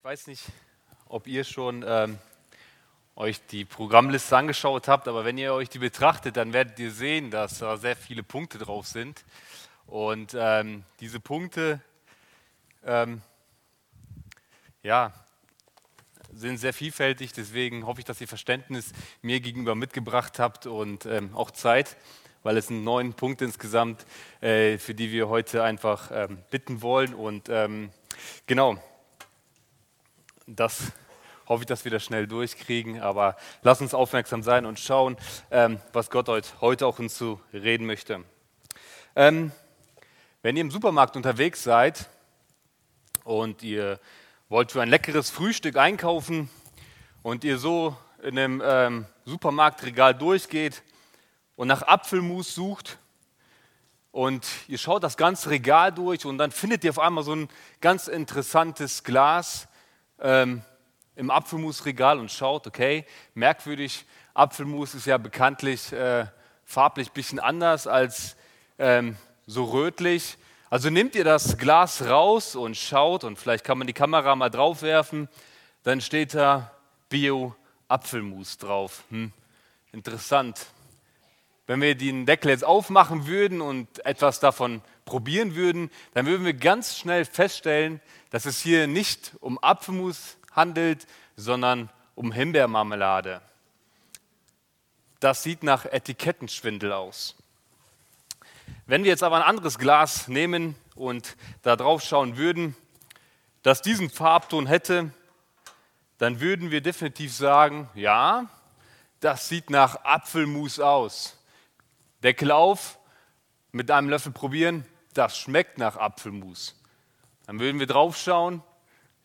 Ich weiß nicht, ob ihr schon ähm, euch die Programmliste angeschaut habt, aber wenn ihr euch die betrachtet, dann werdet ihr sehen, dass da sehr viele Punkte drauf sind. Und ähm, diese Punkte, ähm, ja, sind sehr vielfältig. Deswegen hoffe ich, dass ihr Verständnis mir gegenüber mitgebracht habt und ähm, auch Zeit, weil es sind neun Punkte insgesamt, äh, für die wir heute einfach ähm, bitten wollen. Und ähm, genau das hoffe ich, dass wir das schnell durchkriegen. Aber lass uns aufmerksam sein und schauen, ähm, was Gott heute auch uns zu reden möchte. Ähm, wenn ihr im Supermarkt unterwegs seid und ihr wollt für ein leckeres Frühstück einkaufen und ihr so in einem ähm, Supermarktregal durchgeht und nach Apfelmus sucht und ihr schaut das ganze Regal durch und dann findet ihr auf einmal so ein ganz interessantes Glas ähm, im Apfelmusregal und schaut, okay, merkwürdig, Apfelmus ist ja bekanntlich äh, farblich ein bisschen anders als ähm, so rötlich. Also nehmt ihr das Glas raus und schaut und vielleicht kann man die Kamera mal drauf werfen, dann steht da Bio-Apfelmus drauf. Hm, interessant. Wenn wir den Deckel jetzt aufmachen würden und etwas davon probieren würden, dann würden wir ganz schnell feststellen, dass es hier nicht um Apfelmus handelt, sondern um Himbeermarmelade. Das sieht nach Etikettenschwindel aus. Wenn wir jetzt aber ein anderes Glas nehmen und da drauf schauen würden, das diesen Farbton hätte, dann würden wir definitiv sagen, ja, das sieht nach Apfelmus aus. Deckel auf, mit einem Löffel probieren, das schmeckt nach Apfelmus. Dann würden wir draufschauen.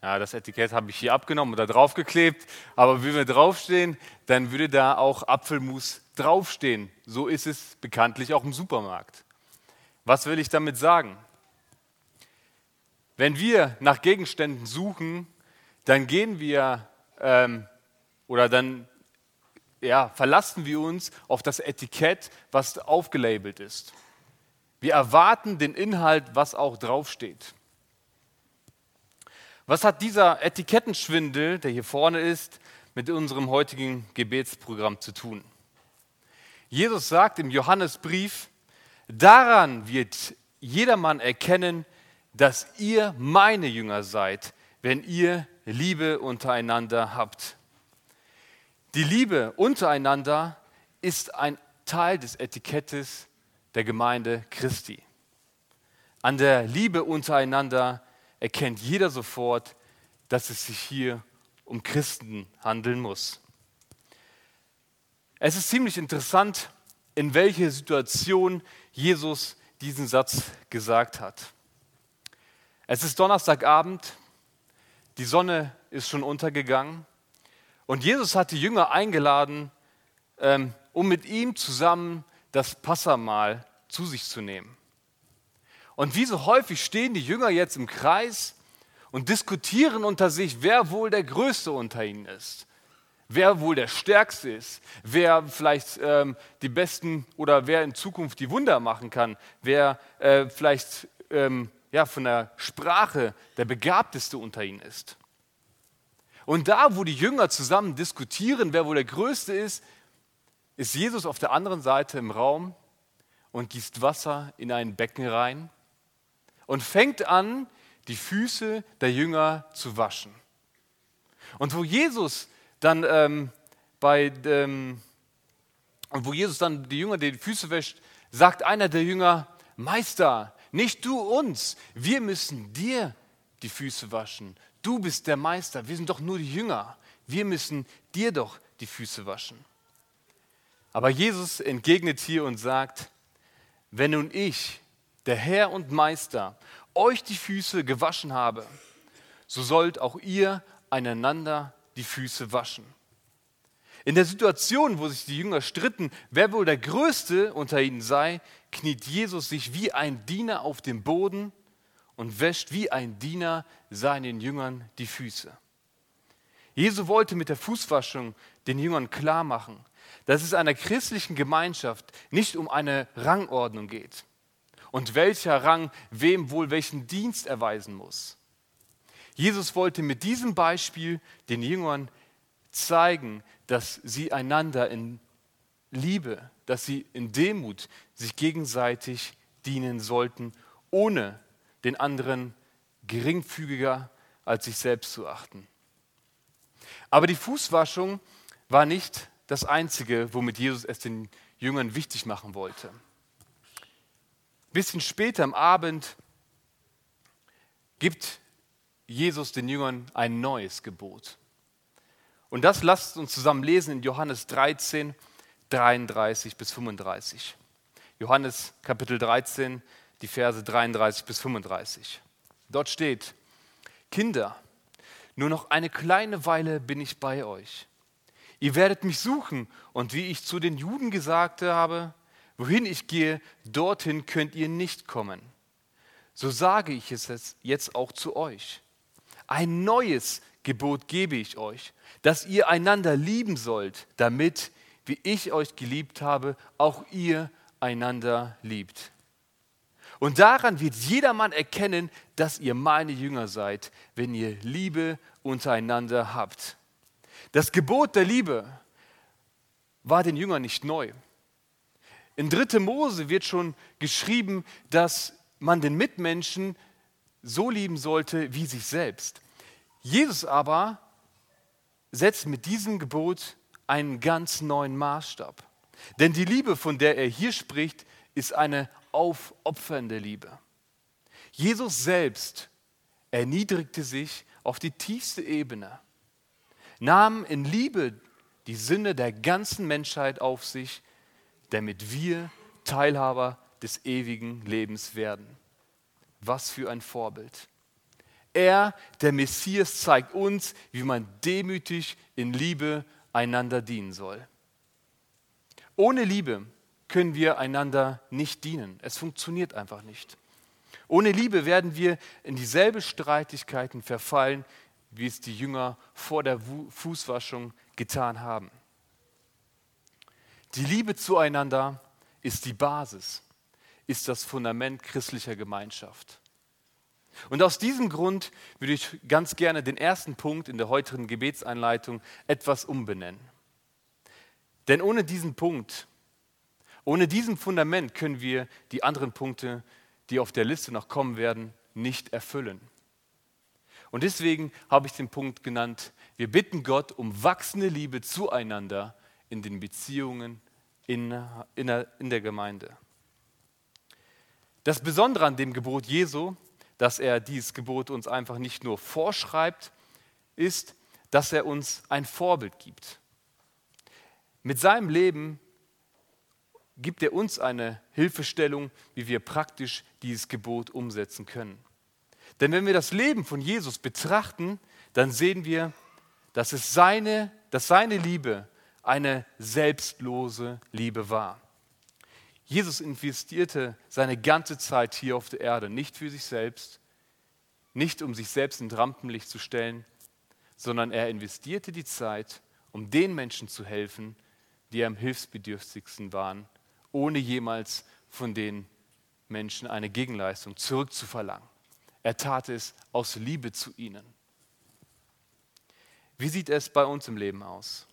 Ja, das Etikett habe ich hier abgenommen oder draufgeklebt. Aber wenn wir draufstehen, dann würde da auch Apfelmus draufstehen. So ist es bekanntlich auch im Supermarkt. Was will ich damit sagen? Wenn wir nach Gegenständen suchen, dann gehen wir ähm, oder dann ja, verlassen wir uns auf das Etikett, was aufgelabelt ist. Wir erwarten den Inhalt, was auch draufsteht. Was hat dieser Etikettenschwindel, der hier vorne ist, mit unserem heutigen Gebetsprogramm zu tun? Jesus sagt im Johannesbrief, daran wird jedermann erkennen, dass ihr meine Jünger seid, wenn ihr Liebe untereinander habt. Die Liebe untereinander ist ein Teil des Etikettes der Gemeinde Christi. An der Liebe untereinander erkennt jeder sofort, dass es sich hier um Christen handeln muss. Es ist ziemlich interessant, in welche Situation Jesus diesen Satz gesagt hat. Es ist Donnerstagabend, die Sonne ist schon untergegangen und Jesus hat die Jünger eingeladen, ähm, um mit ihm zusammen das Passamal zu sich zu nehmen. Und wie so häufig stehen die Jünger jetzt im Kreis und diskutieren unter sich, wer wohl der Größte unter ihnen ist, wer wohl der Stärkste ist, wer vielleicht ähm, die Besten oder wer in Zukunft die Wunder machen kann, wer äh, vielleicht ähm, ja, von der Sprache der Begabteste unter ihnen ist. Und da, wo die Jünger zusammen diskutieren, wer wohl der Größte ist, ist Jesus auf der anderen Seite im Raum und gießt Wasser in ein Becken rein und fängt an, die Füße der Jünger zu waschen. Und wo Jesus dann ähm, bei ähm, und wo Jesus dann die Jünger die Füße wäscht, sagt einer der Jünger: Meister, nicht du uns, wir müssen dir die Füße waschen. Du bist der Meister, wir sind doch nur die Jünger. Wir müssen dir doch die Füße waschen. Aber Jesus entgegnet hier und sagt: Wenn nun ich, der Herr und Meister, euch die Füße gewaschen habe, so sollt auch ihr einander die Füße waschen. In der Situation, wo sich die Jünger stritten, wer wohl der Größte unter ihnen sei, kniet Jesus sich wie ein Diener auf dem Boden und wäscht wie ein Diener seinen Jüngern die Füße. Jesus wollte mit der Fußwaschung den Jüngern klar machen, dass es einer christlichen Gemeinschaft nicht um eine Rangordnung geht und welcher Rang wem wohl welchen Dienst erweisen muss. Jesus wollte mit diesem Beispiel den Jüngern zeigen, dass sie einander in Liebe, dass sie in Demut sich gegenseitig dienen sollten, ohne den anderen geringfügiger als sich selbst zu achten. Aber die Fußwaschung war nicht das Einzige, womit Jesus es den Jüngern wichtig machen wollte. Ein bisschen später am Abend gibt Jesus den Jüngern ein neues Gebot. Und das lasst uns zusammen lesen in Johannes 13, 33 bis 35. Johannes Kapitel 13, die Verse 33 bis 35. Dort steht, Kinder, nur noch eine kleine Weile bin ich bei euch. Ihr werdet mich suchen und wie ich zu den Juden gesagt habe, wohin ich gehe, dorthin könnt ihr nicht kommen. So sage ich es jetzt auch zu euch. Ein neues Gebot gebe ich euch, dass ihr einander lieben sollt, damit, wie ich euch geliebt habe, auch ihr einander liebt. Und daran wird jedermann erkennen, dass ihr meine Jünger seid, wenn ihr Liebe untereinander habt. Das Gebot der Liebe war den Jüngern nicht neu. In 3. Mose wird schon geschrieben, dass man den Mitmenschen so lieben sollte wie sich selbst. Jesus aber setzt mit diesem Gebot einen ganz neuen Maßstab. Denn die Liebe, von der er hier spricht, ist eine aufopfernde Liebe. Jesus selbst erniedrigte sich auf die tiefste Ebene, nahm in Liebe die Sünde der ganzen Menschheit auf sich, damit wir Teilhaber des ewigen Lebens werden. Was für ein Vorbild. Er, der Messias, zeigt uns, wie man demütig in Liebe einander dienen soll. Ohne Liebe können wir einander nicht dienen. Es funktioniert einfach nicht. Ohne Liebe werden wir in dieselbe Streitigkeiten verfallen, wie es die Jünger vor der Fußwaschung getan haben. Die Liebe zueinander ist die Basis, ist das Fundament christlicher Gemeinschaft. Und aus diesem Grund würde ich ganz gerne den ersten Punkt in der heutigen Gebetseinleitung etwas umbenennen. Denn ohne diesen Punkt, ohne diesem Fundament können wir die anderen Punkte, die auf der Liste noch kommen werden, nicht erfüllen. Und deswegen habe ich den Punkt genannt, wir bitten Gott um wachsende Liebe zueinander in den Beziehungen in, in, der, in der Gemeinde. Das Besondere an dem Gebot Jesu, dass er dieses Gebot uns einfach nicht nur vorschreibt, ist, dass er uns ein Vorbild gibt. Mit seinem Leben gibt er uns eine Hilfestellung, wie wir praktisch dieses Gebot umsetzen können. Denn wenn wir das Leben von Jesus betrachten, dann sehen wir, dass, es seine, dass seine Liebe eine selbstlose Liebe war. Jesus investierte seine ganze Zeit hier auf der Erde nicht für sich selbst, nicht um sich selbst in Rampenlicht zu stellen, sondern er investierte die Zeit, um den Menschen zu helfen, die am hilfsbedürftigsten waren ohne jemals von den Menschen eine Gegenleistung zurückzuverlangen. Er tat es aus Liebe zu ihnen. Wie sieht es bei uns im Leben aus?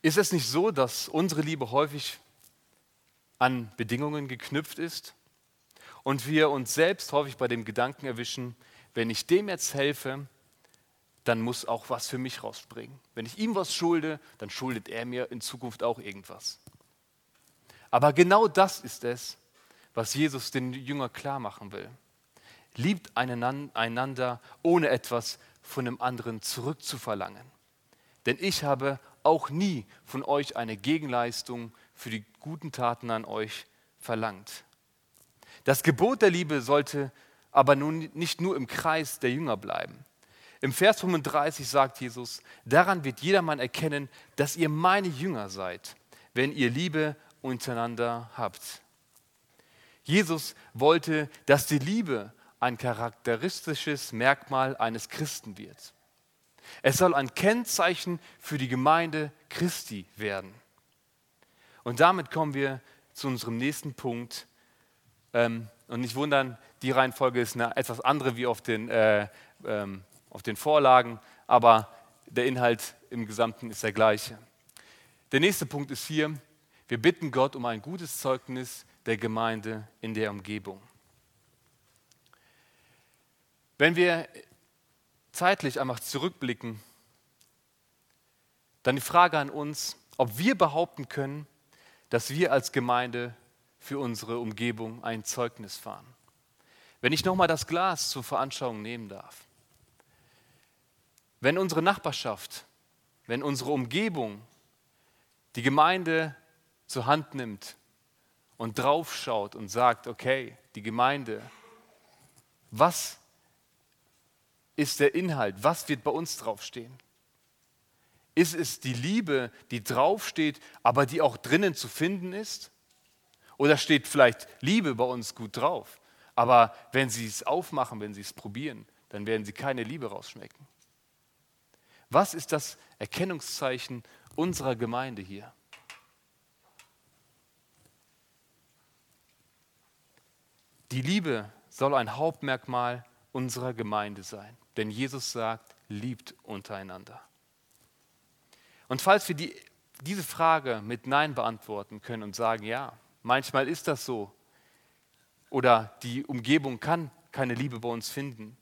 Ist es nicht so, dass unsere Liebe häufig an Bedingungen geknüpft ist und wir uns selbst häufig bei dem Gedanken erwischen, wenn ich dem jetzt helfe, dann muss auch was für mich rausspringen. Wenn ich ihm was schulde, dann schuldet er mir in Zukunft auch irgendwas. Aber genau das ist es, was Jesus den Jünger klar machen will. Liebt einander, ohne etwas von dem anderen zurückzuverlangen. Denn ich habe auch nie von euch eine Gegenleistung für die guten Taten an euch verlangt. Das Gebot der Liebe sollte aber nun nicht nur im Kreis der Jünger bleiben. Im Vers 35 sagt Jesus, daran wird jedermann erkennen, dass ihr meine Jünger seid, wenn ihr Liebe untereinander habt. Jesus wollte, dass die Liebe ein charakteristisches Merkmal eines Christen wird. Es soll ein Kennzeichen für die Gemeinde Christi werden. Und damit kommen wir zu unserem nächsten Punkt, ähm, Und nicht wundern, die Reihenfolge ist eine etwas andere wie auf den, äh, ähm, auf den Vorlagen, aber der Inhalt im Gesamten ist der gleiche. Der nächste Punkt ist hier, wir bitten Gott um ein gutes Zeugnis der Gemeinde in der Umgebung. Wenn wir zeitlich einfach zurückblicken, dann die Frage an uns, ob wir behaupten können, dass wir als Gemeinde für unsere Umgebung ein Zeugnis fahren. Wenn ich nochmal das Glas zur Veranschauung nehmen darf. Wenn unsere Nachbarschaft, wenn unsere Umgebung die Gemeinde zur Hand nimmt und draufschaut und sagt, okay, die Gemeinde, was ist der Inhalt? Was wird bei uns draufstehen? Ist es die Liebe, die draufsteht, aber die auch drinnen zu finden ist? Oder steht vielleicht Liebe bei uns gut drauf, aber wenn Sie es aufmachen, wenn Sie es probieren, dann werden Sie keine Liebe rausschmecken? Was ist das Erkennungszeichen unserer Gemeinde hier? Die Liebe soll ein Hauptmerkmal unserer Gemeinde sein, denn Jesus sagt, liebt untereinander. Und falls wir die, diese Frage mit Nein beantworten können und sagen, ja, manchmal ist das so, oder die Umgebung kann keine Liebe bei uns finden,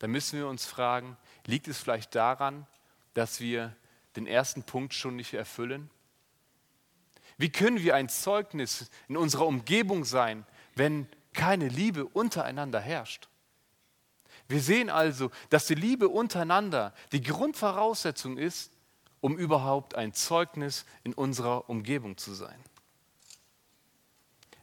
dann müssen wir uns fragen, liegt es vielleicht daran, dass wir den ersten Punkt schon nicht erfüllen? Wie können wir ein Zeugnis in unserer Umgebung sein, wenn keine Liebe untereinander herrscht? Wir sehen also, dass die Liebe untereinander die Grundvoraussetzung ist, um überhaupt ein Zeugnis in unserer Umgebung zu sein.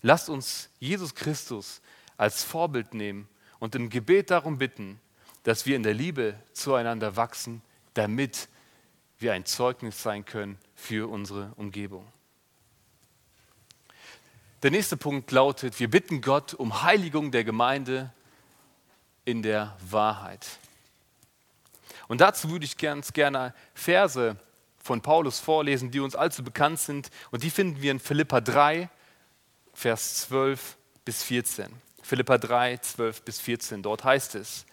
Lasst uns Jesus Christus als Vorbild nehmen und im Gebet darum bitten, dass wir in der Liebe zueinander wachsen, damit wir ein Zeugnis sein können für unsere Umgebung. Der nächste Punkt lautet, wir bitten Gott um Heiligung der Gemeinde in der Wahrheit. Und dazu würde ich ganz gerne Verse von Paulus vorlesen, die uns allzu bekannt sind. Und die finden wir in Philippa 3, Vers 12 bis 14. Philippa 3, 12 bis 14. Dort heißt es,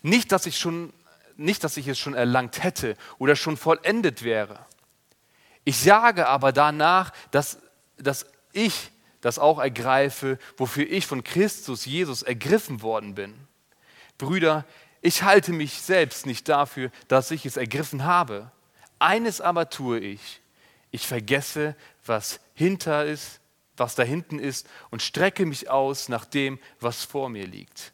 nicht, dass ich, schon, nicht, dass ich es schon erlangt hätte oder schon vollendet wäre. Ich sage aber danach, dass, dass ich das auch ergreife, wofür ich von Christus Jesus ergriffen worden bin. Brüder, ich halte mich selbst nicht dafür, dass ich es ergriffen habe. Eines aber tue ich. Ich vergesse, was hinter ist, was da hinten ist und strecke mich aus nach dem, was vor mir liegt.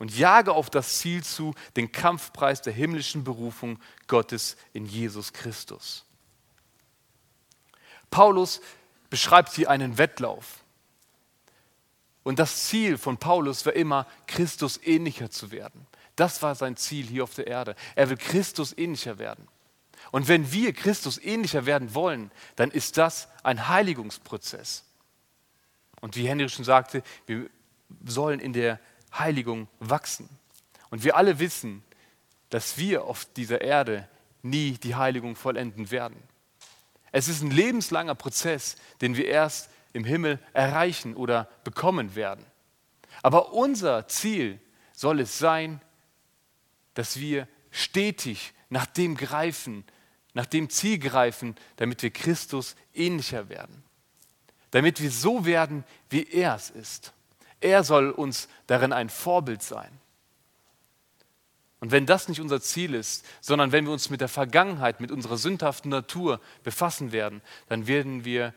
Und jage auf das Ziel zu, den Kampfpreis der himmlischen Berufung Gottes in Jesus Christus. Paulus beschreibt hier einen Wettlauf. Und das Ziel von Paulus war immer, Christus ähnlicher zu werden. Das war sein Ziel hier auf der Erde. Er will Christus ähnlicher werden. Und wenn wir Christus ähnlicher werden wollen, dann ist das ein Heiligungsprozess. Und wie Henry schon sagte, wir sollen in der Heiligung wachsen. Und wir alle wissen, dass wir auf dieser Erde nie die Heiligung vollenden werden. Es ist ein lebenslanger Prozess, den wir erst im Himmel erreichen oder bekommen werden. Aber unser Ziel soll es sein, dass wir stetig nach dem greifen, nach dem Ziel greifen, damit wir Christus ähnlicher werden. Damit wir so werden, wie er es ist. Er soll uns darin ein Vorbild sein. Und wenn das nicht unser Ziel ist, sondern wenn wir uns mit der Vergangenheit, mit unserer sündhaften Natur befassen werden, dann werden wir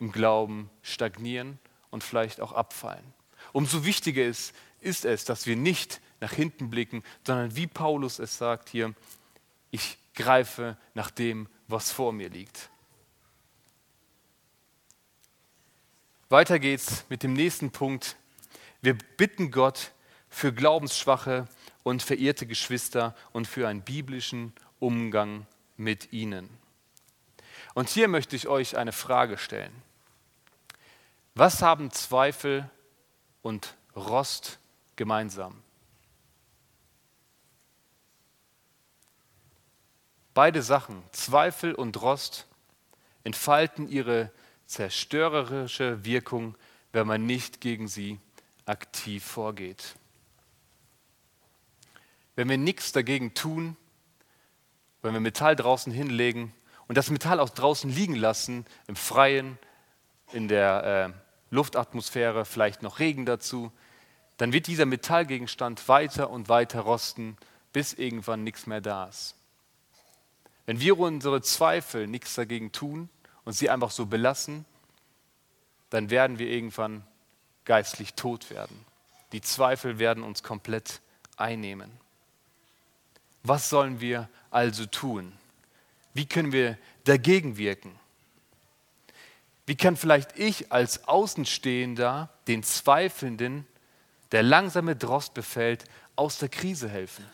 im Glauben stagnieren und vielleicht auch abfallen. Umso wichtiger ist, ist es, dass wir nicht nach hinten blicken, sondern wie Paulus es sagt hier, ich greife nach dem, was vor mir liegt. Weiter geht's mit dem nächsten Punkt. Wir bitten Gott für glaubensschwache und verehrte Geschwister und für einen biblischen Umgang mit ihnen. Und hier möchte ich euch eine Frage stellen. Was haben Zweifel und Rost gemeinsam? Beide Sachen, Zweifel und Rost, entfalten ihre zerstörerische Wirkung, wenn man nicht gegen sie aktiv vorgeht. Wenn wir nichts dagegen tun, wenn wir Metall draußen hinlegen und das Metall auch draußen liegen lassen, im Freien, in der äh, Luftatmosphäre, vielleicht noch Regen dazu, dann wird dieser Metallgegenstand weiter und weiter rosten, bis irgendwann nichts mehr da ist. Wenn wir unsere Zweifel nichts dagegen tun und sie einfach so belassen, dann werden wir irgendwann geistlich tot werden. Die Zweifel werden uns komplett einnehmen. Was sollen wir also tun? Wie können wir dagegen wirken? Wie kann vielleicht ich als Außenstehender den Zweifelnden, der langsame Drost befällt, aus der Krise helfen?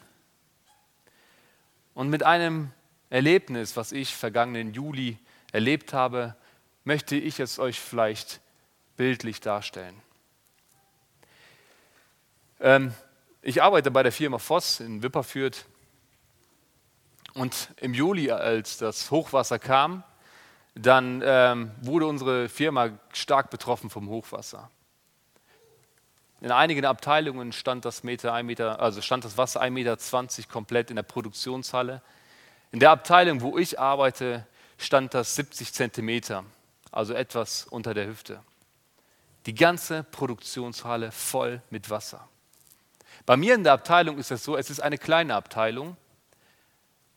Und mit einem Erlebnis, was ich vergangenen Juli erlebt habe, möchte ich es euch vielleicht bildlich darstellen. Ähm, ich arbeite bei der Firma Voss in Wipperfürth und im Juli, als das Hochwasser kam, dann ähm, wurde unsere Firma stark betroffen vom Hochwasser. In einigen Abteilungen stand das, Meter, Meter, also stand das Wasser 1,20 Meter komplett in der Produktionshalle. In der Abteilung, wo ich arbeite, stand das 70 Zentimeter, also etwas unter der Hüfte. Die ganze Produktionshalle voll mit Wasser. Bei mir in der Abteilung ist es so, es ist eine kleine Abteilung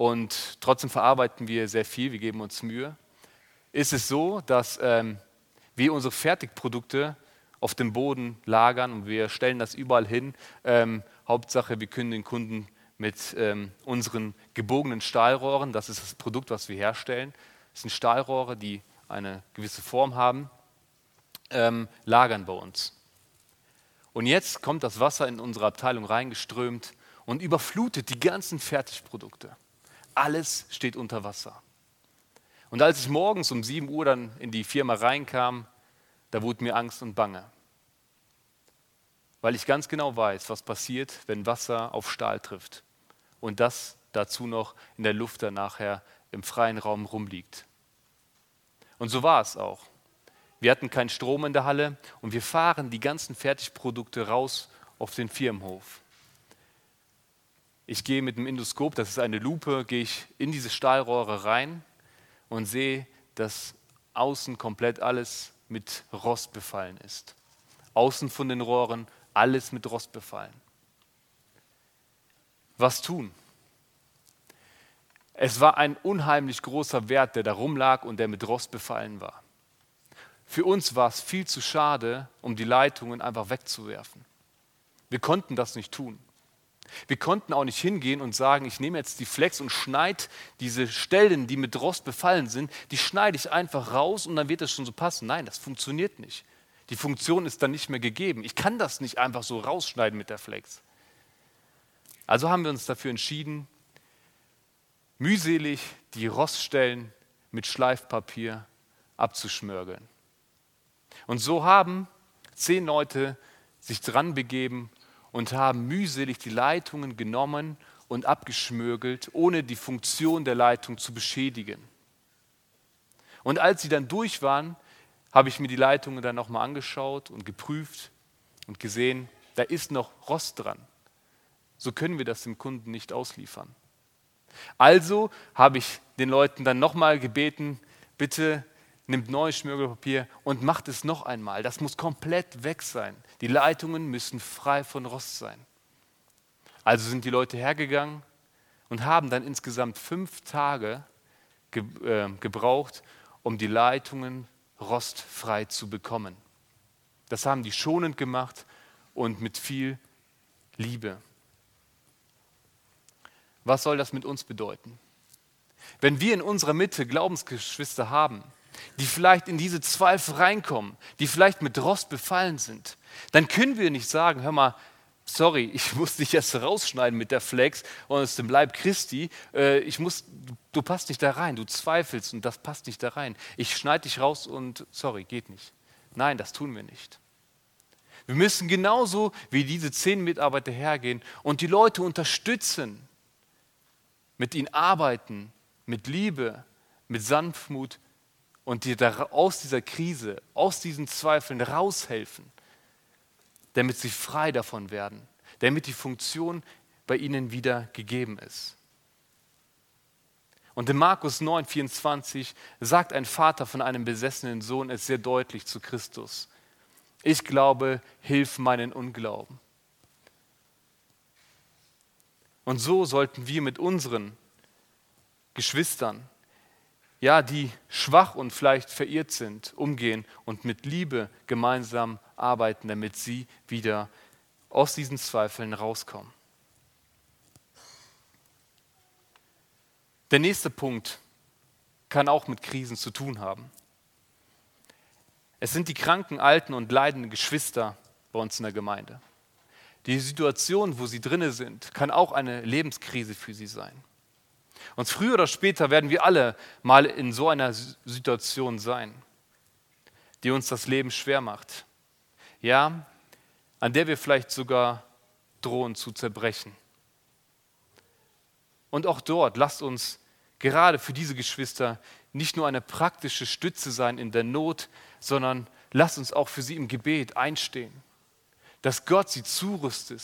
und trotzdem verarbeiten wir sehr viel, wir geben uns Mühe. Ist es so, dass ähm, wir unsere Fertigprodukte auf dem Boden lagern und wir stellen das überall hin. Ähm, Hauptsache, wir können den Kunden mit ähm, unseren gebogenen Stahlrohren, das ist das Produkt, was wir herstellen, das sind Stahlrohre, die eine gewisse Form haben, ähm, lagern bei uns. Und jetzt kommt das Wasser in unsere Abteilung reingeströmt und überflutet die ganzen Fertigprodukte. Alles steht unter Wasser. Und als ich morgens um 7 Uhr dann in die Firma reinkam, da wurde mir Angst und Bange. Weil ich ganz genau weiß, was passiert, wenn Wasser auf Stahl trifft. Und das dazu noch in der Luft dann nachher im freien Raum rumliegt. Und so war es auch. Wir hatten keinen Strom in der Halle und wir fahren die ganzen Fertigprodukte raus auf den Firmenhof. Ich gehe mit dem Endoskop, das ist eine Lupe, gehe ich in diese Stahlrohre rein und sehe, dass außen komplett alles mit Rost befallen ist. Außen von den Rohren alles mit Rost befallen. Was tun? Es war ein unheimlich großer Wert, der da rumlag und der mit Rost befallen war. Für uns war es viel zu schade, um die Leitungen einfach wegzuwerfen. Wir konnten das nicht tun. Wir konnten auch nicht hingehen und sagen, ich nehme jetzt die Flex und schneide diese Stellen, die mit Rost befallen sind, die schneide ich einfach raus und dann wird das schon so passen. Nein, das funktioniert nicht. Die Funktion ist dann nicht mehr gegeben. Ich kann das nicht einfach so rausschneiden mit der Flex. Also haben wir uns dafür entschieden, mühselig die Roststellen mit Schleifpapier abzuschmörgeln. Und so haben zehn Leute sich dran begeben und haben mühselig die Leitungen genommen und abgeschmögelt, ohne die Funktion der Leitung zu beschädigen. Und als sie dann durch waren, habe ich mir die Leitungen dann nochmal angeschaut und geprüft und gesehen, da ist noch Rost dran. So können wir das dem Kunden nicht ausliefern. Also habe ich den Leuten dann nochmal gebeten, bitte nimmt neues Schmirgelpapier und macht es noch einmal. Das muss komplett weg sein. Die Leitungen müssen frei von Rost sein. Also sind die Leute hergegangen und haben dann insgesamt fünf Tage ge äh, gebraucht, um die Leitungen rostfrei zu bekommen. Das haben die schonend gemacht und mit viel Liebe. Was soll das mit uns bedeuten? Wenn wir in unserer Mitte Glaubensgeschwister haben, die vielleicht in diese Zweifel reinkommen, die vielleicht mit Rost befallen sind, dann können wir nicht sagen, hör mal, sorry, ich muss dich jetzt rausschneiden mit der Flex und aus dem Leib Christi, äh, ich muss, du passt nicht da rein, du zweifelst und das passt nicht da rein. Ich schneide dich raus und sorry, geht nicht. Nein, das tun wir nicht. Wir müssen genauso wie diese zehn Mitarbeiter hergehen und die Leute unterstützen, mit ihnen arbeiten, mit Liebe, mit Sanftmut, und dir aus dieser Krise, aus diesen Zweifeln raushelfen. damit sie frei davon werden, damit die Funktion bei ihnen wieder gegeben ist. Und in Markus 9, 24 sagt ein Vater von einem besessenen Sohn es sehr deutlich zu Christus. Ich glaube, hilf meinen Unglauben. Und so sollten wir mit unseren Geschwistern, ja, die schwach und vielleicht verirrt sind, umgehen und mit Liebe gemeinsam arbeiten, damit sie wieder aus diesen Zweifeln rauskommen. Der nächste Punkt kann auch mit Krisen zu tun haben. Es sind die kranken, alten und leidenden Geschwister bei uns in der Gemeinde. Die Situation, wo sie drinne sind, kann auch eine Lebenskrise für sie sein. Und früher oder später werden wir alle mal in so einer Situation sein, die uns das Leben schwer macht. Ja, an der wir vielleicht sogar drohen zu zerbrechen. Und auch dort lasst uns gerade für diese Geschwister nicht nur eine praktische Stütze sein in der Not, sondern lasst uns auch für sie im Gebet einstehen dass Gott sie zurüstet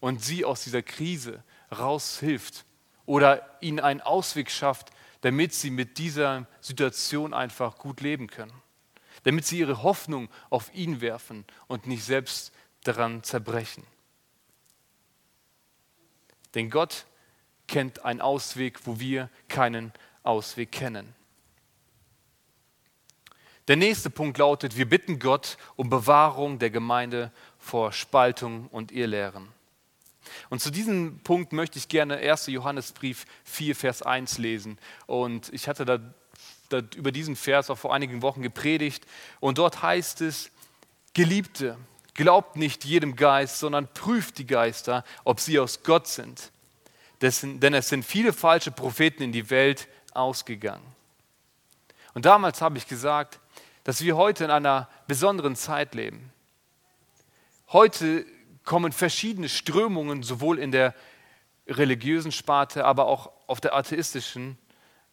und sie aus dieser Krise raushilft oder ihnen einen Ausweg schafft, damit sie mit dieser Situation einfach gut leben können. Damit sie ihre Hoffnung auf ihn werfen und nicht selbst daran zerbrechen. Denn Gott kennt einen Ausweg, wo wir keinen Ausweg kennen. Der nächste Punkt lautet, wir bitten Gott um Bewahrung der Gemeinde vor Spaltung und Irrlehren. Und zu diesem Punkt möchte ich gerne 1. Johannesbrief 4, Vers 1 lesen. Und ich hatte da, da über diesen Vers auch vor einigen Wochen gepredigt. Und dort heißt es, Geliebte, glaubt nicht jedem Geist, sondern prüft die Geister, ob sie aus Gott sind. Dessen, denn es sind viele falsche Propheten in die Welt ausgegangen. Und damals habe ich gesagt, dass wir heute in einer besonderen Zeit leben. Heute kommen verschiedene Strömungen sowohl in der religiösen Sparte, aber auch auf der atheistischen,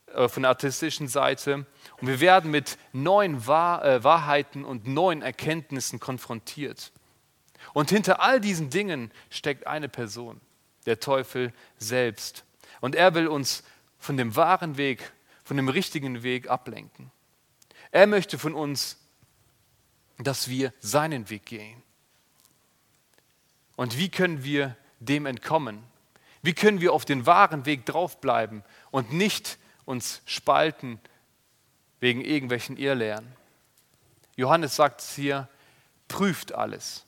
äh, von der atheistischen Seite. Und wir werden mit neuen Wahr, äh, Wahrheiten und neuen Erkenntnissen konfrontiert. Und hinter all diesen Dingen steckt eine Person, der Teufel selbst. Und er will uns von dem wahren Weg, von dem richtigen Weg ablenken. Er möchte von uns, dass wir seinen Weg gehen. Und wie können wir dem entkommen? Wie können wir auf den wahren Weg draufbleiben und nicht uns spalten wegen irgendwelchen Irrlehren? Johannes sagt es hier, prüft alles.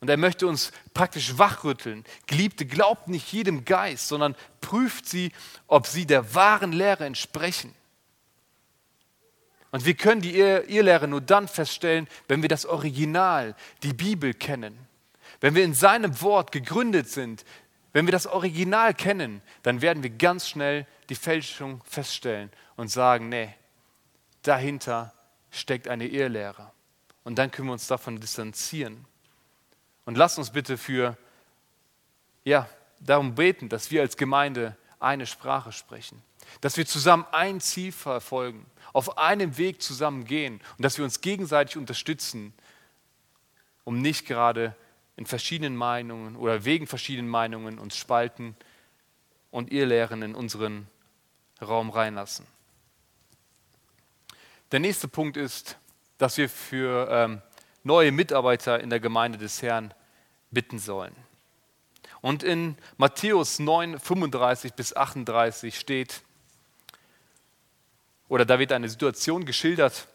Und er möchte uns praktisch wachrütteln. Geliebte, glaubt nicht jedem Geist, sondern prüft sie, ob sie der wahren Lehre entsprechen. Und wir können die Irrlehre nur dann feststellen, wenn wir das Original, die Bibel kennen. Wenn wir in seinem Wort gegründet sind, wenn wir das Original kennen, dann werden wir ganz schnell die Fälschung feststellen und sagen, nee, dahinter steckt eine Irrlehre. Und dann können wir uns davon distanzieren. Und lasst uns bitte für, ja, darum beten, dass wir als Gemeinde eine Sprache sprechen, dass wir zusammen ein Ziel verfolgen, auf einem Weg zusammen gehen und dass wir uns gegenseitig unterstützen, um nicht gerade in verschiedenen Meinungen oder wegen verschiedenen Meinungen uns spalten und Irrlehren in unseren Raum reinlassen. Der nächste Punkt ist, dass wir für ähm, neue Mitarbeiter in der Gemeinde des Herrn bitten sollen. Und in Matthäus 9, 35 bis 38 steht, oder da wird eine Situation geschildert,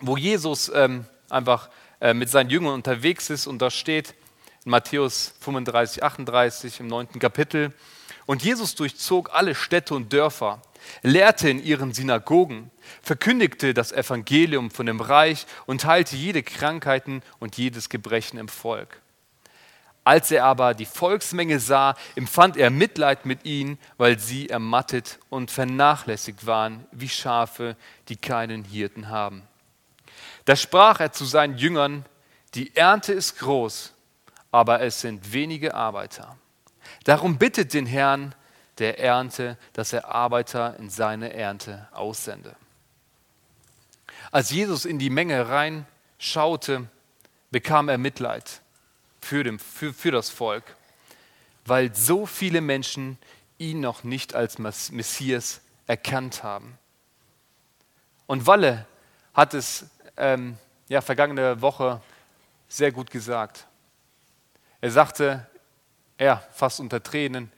wo Jesus ähm, einfach mit seinen Jüngern unterwegs ist und da steht in Matthäus 35, 38 im neunten Kapitel, und Jesus durchzog alle Städte und Dörfer, lehrte in ihren Synagogen, verkündigte das Evangelium von dem Reich und heilte jede Krankheiten und jedes Gebrechen im Volk. Als er aber die Volksmenge sah, empfand er Mitleid mit ihnen, weil sie ermattet und vernachlässigt waren, wie Schafe, die keinen Hirten haben. Da sprach er zu seinen Jüngern, die Ernte ist groß, aber es sind wenige Arbeiter. Darum bittet den Herrn der Ernte, dass er Arbeiter in seine Ernte aussende. Als Jesus in die Menge reinschaute, bekam er Mitleid für, dem, für, für das Volk, weil so viele Menschen ihn noch nicht als Messias erkannt haben. Und Walle hat es ähm, ja, vergangene Woche sehr gut gesagt. Er sagte, er fast unter Tränen,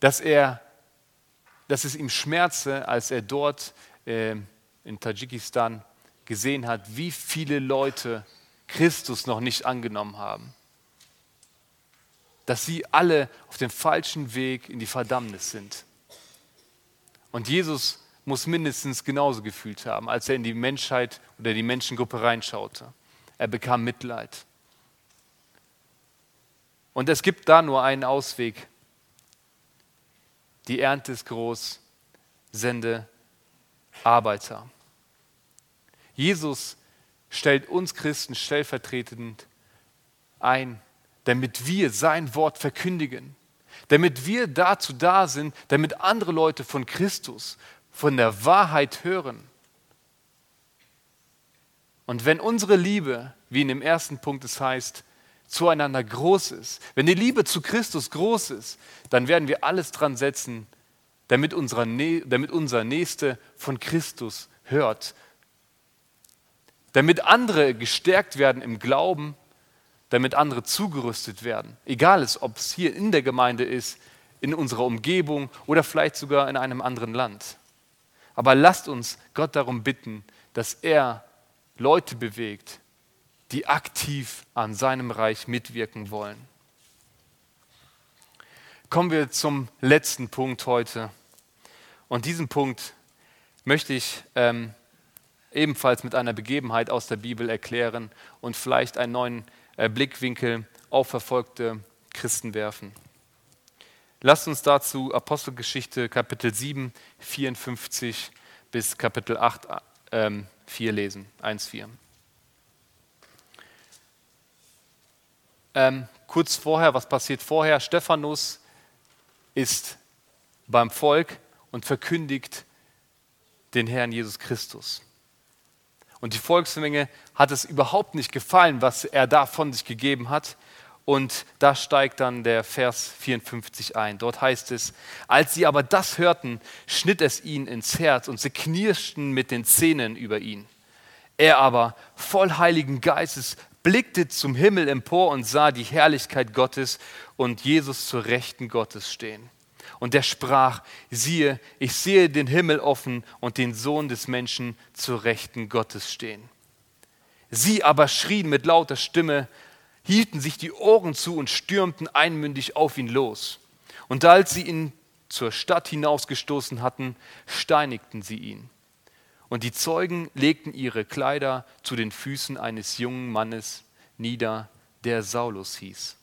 dass, er, dass es ihm schmerze, als er dort äh, in Tadschikistan gesehen hat, wie viele Leute Christus noch nicht angenommen haben. Dass sie alle auf dem falschen Weg in die Verdammnis sind. Und Jesus muss mindestens genauso gefühlt haben, als er in die Menschheit oder die Menschengruppe reinschaute. Er bekam Mitleid. Und es gibt da nur einen Ausweg. Die Ernte ist groß, sende Arbeiter. Jesus stellt uns Christen stellvertretend ein, damit wir sein Wort verkündigen, damit wir dazu da sind, damit andere Leute von Christus, von der Wahrheit hören. Und wenn unsere Liebe, wie in dem ersten Punkt es heißt, zueinander groß ist, wenn die Liebe zu Christus groß ist, dann werden wir alles dran setzen, damit, unser, damit unser Nächste von Christus hört damit andere gestärkt werden im Glauben, damit andere zugerüstet werden. Egal ob es hier in der Gemeinde ist, in unserer Umgebung oder vielleicht sogar in einem anderen Land. Aber lasst uns Gott darum bitten, dass er Leute bewegt, die aktiv an seinem Reich mitwirken wollen. Kommen wir zum letzten Punkt heute. Und diesen Punkt möchte ich ähm, ebenfalls mit einer Begebenheit aus der Bibel erklären und vielleicht einen neuen äh, Blickwinkel auf verfolgte Christen werfen. Lasst uns dazu Apostelgeschichte Kapitel 7, 54 bis Kapitel 8, äh, 4 lesen. 1, 4. Ähm, kurz vorher, was passiert vorher? Stephanus ist beim Volk und verkündigt den Herrn Jesus Christus. Und die Volksmenge hat es überhaupt nicht gefallen, was er da von sich gegeben hat. Und da steigt dann der Vers 54 ein. Dort heißt es, als sie aber das hörten, schnitt es ihnen ins Herz und sie knirschten mit den Zähnen über ihn. Er aber, voll heiligen Geistes, blickte zum Himmel empor und sah die Herrlichkeit Gottes und Jesus zur Rechten Gottes stehen. Und er sprach, siehe, ich sehe den Himmel offen und den Sohn des Menschen zur Rechten Gottes stehen. Sie aber schrien mit lauter Stimme, hielten sich die Ohren zu und stürmten einmündig auf ihn los. Und als sie ihn zur Stadt hinausgestoßen hatten, steinigten sie ihn. Und die Zeugen legten ihre Kleider zu den Füßen eines jungen Mannes nieder, der Saulus hieß.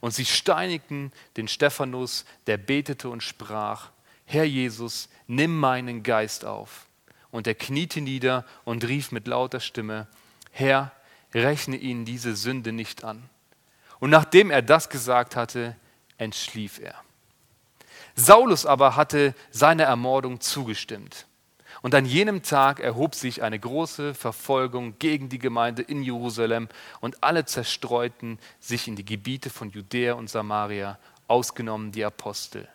Und sie steinigten den Stephanus, der betete und sprach, Herr Jesus, nimm meinen Geist auf. Und er kniete nieder und rief mit lauter Stimme, Herr, rechne ihnen diese Sünde nicht an. Und nachdem er das gesagt hatte, entschlief er. Saulus aber hatte seiner Ermordung zugestimmt. Und an jenem Tag erhob sich eine große Verfolgung gegen die Gemeinde in Jerusalem und alle zerstreuten sich in die Gebiete von Judäa und Samaria, ausgenommen die Apostel.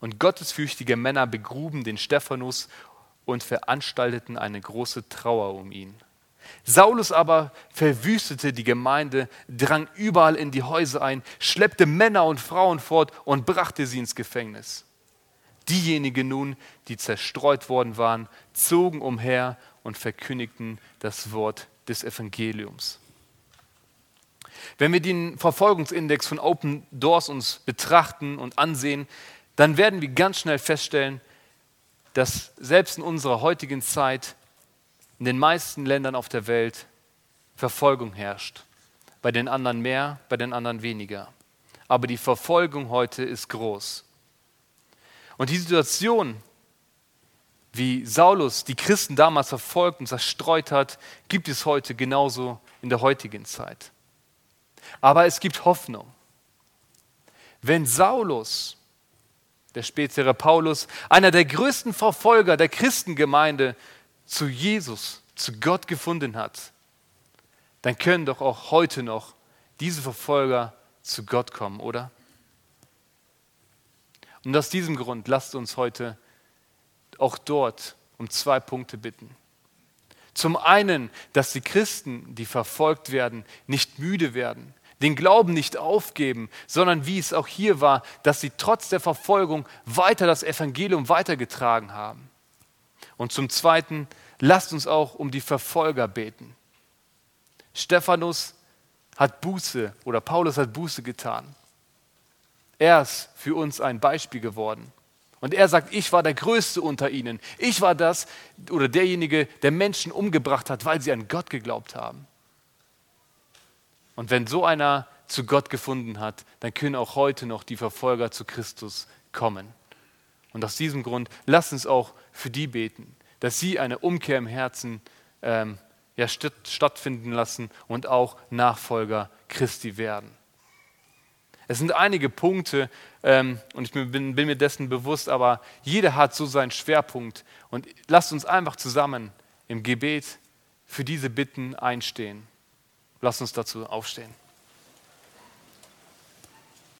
Und gottesfürchtige Männer begruben den Stephanus und veranstalteten eine große Trauer um ihn. Saulus aber verwüstete die Gemeinde, drang überall in die Häuser ein, schleppte Männer und Frauen fort und brachte sie ins Gefängnis. Diejenigen nun, die zerstreut worden waren, zogen umher und verkündigten das Wort des Evangeliums. Wenn wir den Verfolgungsindex von Open Doors uns betrachten und ansehen, dann werden wir ganz schnell feststellen, dass selbst in unserer heutigen Zeit in den meisten Ländern auf der Welt Verfolgung herrscht. Bei den anderen mehr, bei den anderen weniger. Aber die Verfolgung heute ist groß. Und die Situation, wie Saulus die Christen damals verfolgt und zerstreut hat, gibt es heute genauso in der heutigen Zeit. Aber es gibt Hoffnung. Wenn Saulus, der spätere Paulus, einer der größten Verfolger der Christengemeinde, zu Jesus, zu Gott gefunden hat, dann können doch auch heute noch diese Verfolger zu Gott kommen, oder? Und aus diesem Grund lasst uns heute auch dort um zwei Punkte bitten. Zum einen, dass die Christen, die verfolgt werden, nicht müde werden, den Glauben nicht aufgeben, sondern wie es auch hier war, dass sie trotz der Verfolgung weiter das Evangelium weitergetragen haben. Und zum Zweiten, lasst uns auch um die Verfolger beten. Stephanus hat Buße oder Paulus hat Buße getan. Er ist für uns ein Beispiel geworden. Und er sagt, ich war der Größte unter ihnen. Ich war das oder derjenige, der Menschen umgebracht hat, weil sie an Gott geglaubt haben. Und wenn so einer zu Gott gefunden hat, dann können auch heute noch die Verfolger zu Christus kommen. Und aus diesem Grund lasst uns auch für die beten, dass sie eine Umkehr im Herzen ähm, ja, stattfinden lassen und auch Nachfolger Christi werden. Es sind einige Punkte ähm, und ich bin, bin, mir dessen bewusst, aber jeder hat so seinen Schwerpunkt. Und lasst uns einfach zusammen im Gebet für diese Bitten einstehen. Lasst uns dazu aufstehen.